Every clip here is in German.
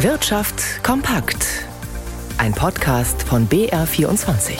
Wirtschaft kompakt. Ein Podcast von BR24.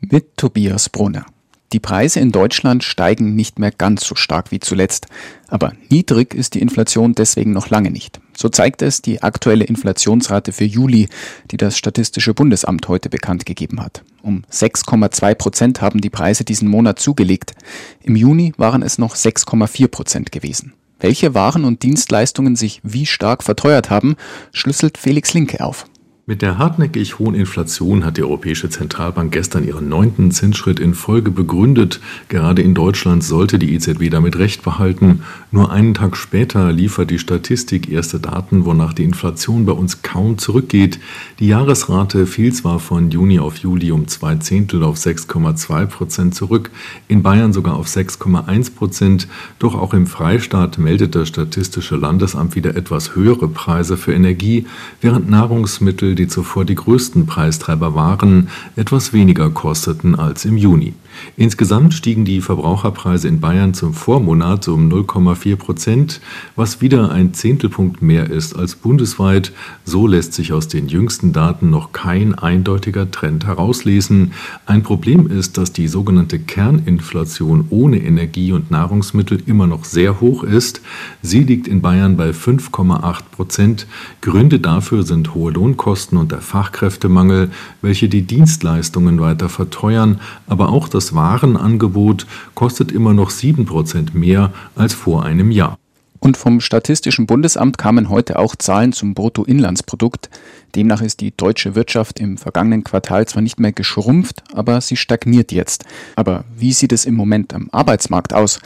Mit Tobias Brunner. Die Preise in Deutschland steigen nicht mehr ganz so stark wie zuletzt. Aber niedrig ist die Inflation deswegen noch lange nicht. So zeigt es die aktuelle Inflationsrate für Juli, die das Statistische Bundesamt heute bekannt gegeben hat. Um 6,2 Prozent haben die Preise diesen Monat zugelegt. Im Juni waren es noch 6,4 Prozent gewesen. Welche Waren und Dienstleistungen sich wie stark verteuert haben, schlüsselt Felix Linke auf. Mit der hartnäckig hohen Inflation hat die Europäische Zentralbank gestern ihren neunten Zinsschritt in Folge begründet. Gerade in Deutschland sollte die EZB damit recht behalten. Nur einen Tag später liefert die Statistik erste Daten, wonach die Inflation bei uns kaum zurückgeht. Die Jahresrate fiel zwar von Juni auf Juli um zwei Zehntel auf 6,2 Prozent zurück, in Bayern sogar auf 6,1 Prozent. Doch auch im Freistaat meldet das Statistische Landesamt wieder etwas höhere Preise für Energie, während Nahrungsmittel die zuvor die größten Preistreiber waren, etwas weniger kosteten als im Juni. Insgesamt stiegen die Verbraucherpreise in Bayern zum Vormonat um 0,4 Prozent, was wieder ein Zehntelpunkt mehr ist als bundesweit. So lässt sich aus den jüngsten Daten noch kein eindeutiger Trend herauslesen. Ein Problem ist, dass die sogenannte Kerninflation ohne Energie und Nahrungsmittel immer noch sehr hoch ist. Sie liegt in Bayern bei 5,8 Prozent. Gründe dafür sind hohe Lohnkosten und der Fachkräftemangel, welche die Dienstleistungen weiter verteuern, aber auch das Warenangebot kostet immer noch 7% mehr als vor einem Jahr. Und vom Statistischen Bundesamt kamen heute auch Zahlen zum Bruttoinlandsprodukt. Demnach ist die deutsche Wirtschaft im vergangenen Quartal zwar nicht mehr geschrumpft, aber sie stagniert jetzt. Aber wie sieht es im Moment am Arbeitsmarkt aus?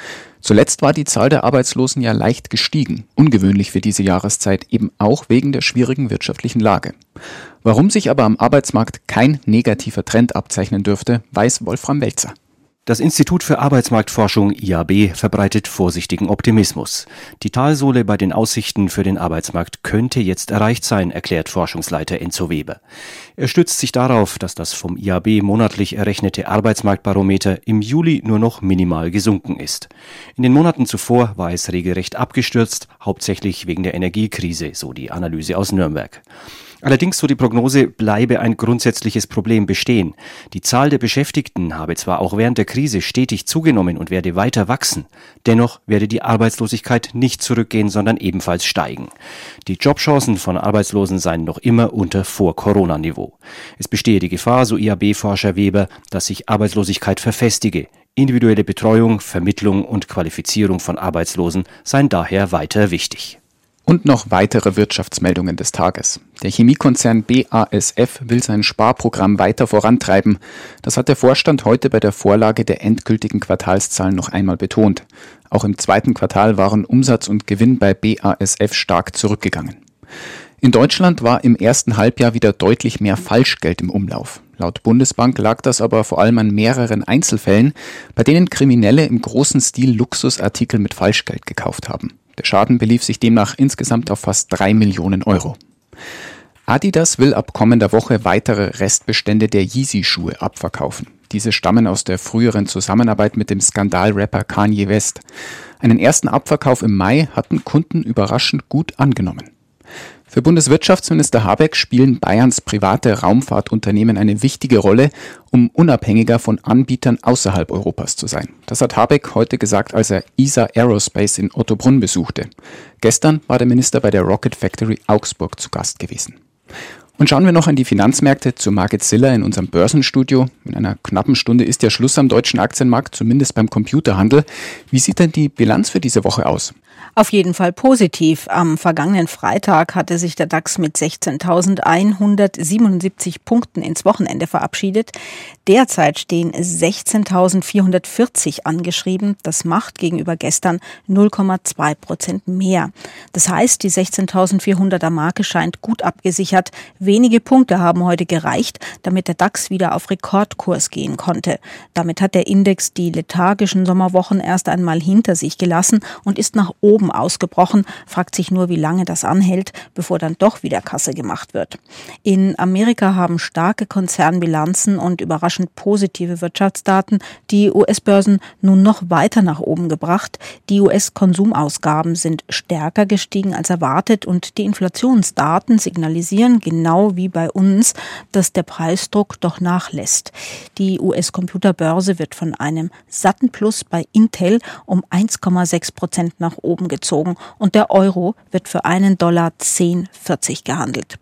Zuletzt war die Zahl der Arbeitslosen ja leicht gestiegen, ungewöhnlich für diese Jahreszeit, eben auch wegen der schwierigen wirtschaftlichen Lage. Warum sich aber am Arbeitsmarkt kein negativer Trend abzeichnen dürfte, weiß Wolfram Welzer. Das Institut für Arbeitsmarktforschung IAB verbreitet vorsichtigen Optimismus. Die Talsohle bei den Aussichten für den Arbeitsmarkt könnte jetzt erreicht sein, erklärt Forschungsleiter Enzo Weber. Er stützt sich darauf, dass das vom IAB monatlich errechnete Arbeitsmarktbarometer im Juli nur noch minimal gesunken ist. In den Monaten zuvor war es regelrecht abgestürzt, hauptsächlich wegen der Energiekrise, so die Analyse aus Nürnberg. Allerdings, so die Prognose, bleibe ein grundsätzliches Problem bestehen. Die Zahl der Beschäftigten habe zwar auch während der Krise stetig zugenommen und werde weiter wachsen, dennoch werde die Arbeitslosigkeit nicht zurückgehen, sondern ebenfalls steigen. Die Jobchancen von Arbeitslosen seien noch immer unter Vor-Corona-Niveau. Es bestehe die Gefahr, so IAB-Forscher Weber, dass sich Arbeitslosigkeit verfestige. Individuelle Betreuung, Vermittlung und Qualifizierung von Arbeitslosen seien daher weiter wichtig. Und noch weitere Wirtschaftsmeldungen des Tages. Der Chemiekonzern BASF will sein Sparprogramm weiter vorantreiben. Das hat der Vorstand heute bei der Vorlage der endgültigen Quartalszahlen noch einmal betont. Auch im zweiten Quartal waren Umsatz und Gewinn bei BASF stark zurückgegangen. In Deutschland war im ersten Halbjahr wieder deutlich mehr Falschgeld im Umlauf. Laut Bundesbank lag das aber vor allem an mehreren Einzelfällen, bei denen Kriminelle im großen Stil Luxusartikel mit Falschgeld gekauft haben. Der Schaden belief sich demnach insgesamt auf fast drei Millionen Euro. Adidas will ab kommender Woche weitere Restbestände der Yeezy-Schuhe abverkaufen. Diese stammen aus der früheren Zusammenarbeit mit dem Skandalrapper Kanye West. Einen ersten Abverkauf im Mai hatten Kunden überraschend gut angenommen. Für Bundeswirtschaftsminister Habeck spielen Bayerns private Raumfahrtunternehmen eine wichtige Rolle, um unabhängiger von Anbietern außerhalb Europas zu sein. Das hat Habeck heute gesagt, als er ESA Aerospace in Ottobrunn besuchte. Gestern war der Minister bei der Rocket Factory Augsburg zu Gast gewesen. Und schauen wir noch an die Finanzmärkte zu Market Ziller in unserem Börsenstudio. In einer knappen Stunde ist ja Schluss am deutschen Aktienmarkt, zumindest beim Computerhandel. Wie sieht denn die Bilanz für diese Woche aus? Auf jeden Fall positiv. Am vergangenen Freitag hatte sich der DAX mit 16.177 Punkten ins Wochenende verabschiedet. Derzeit stehen 16.440 angeschrieben. Das macht gegenüber gestern 0,2 Prozent mehr. Das heißt, die 16.400er Marke scheint gut abgesichert, Wenige Punkte haben heute gereicht, damit der DAX wieder auf Rekordkurs gehen konnte. Damit hat der Index die lethargischen Sommerwochen erst einmal hinter sich gelassen und ist nach oben ausgebrochen, fragt sich nur, wie lange das anhält, bevor dann doch wieder Kasse gemacht wird. In Amerika haben starke Konzernbilanzen und überraschend positive Wirtschaftsdaten die US-Börsen nun noch weiter nach oben gebracht. Die US-Konsumausgaben sind stärker gestiegen als erwartet und die Inflationsdaten signalisieren genau wie bei uns, dass der Preisdruck doch nachlässt. Die US-Computerbörse wird von einem satten Plus bei Intel um 1,6 Prozent nach oben gezogen und der Euro wird für einen Dollar 10,40 gehandelt.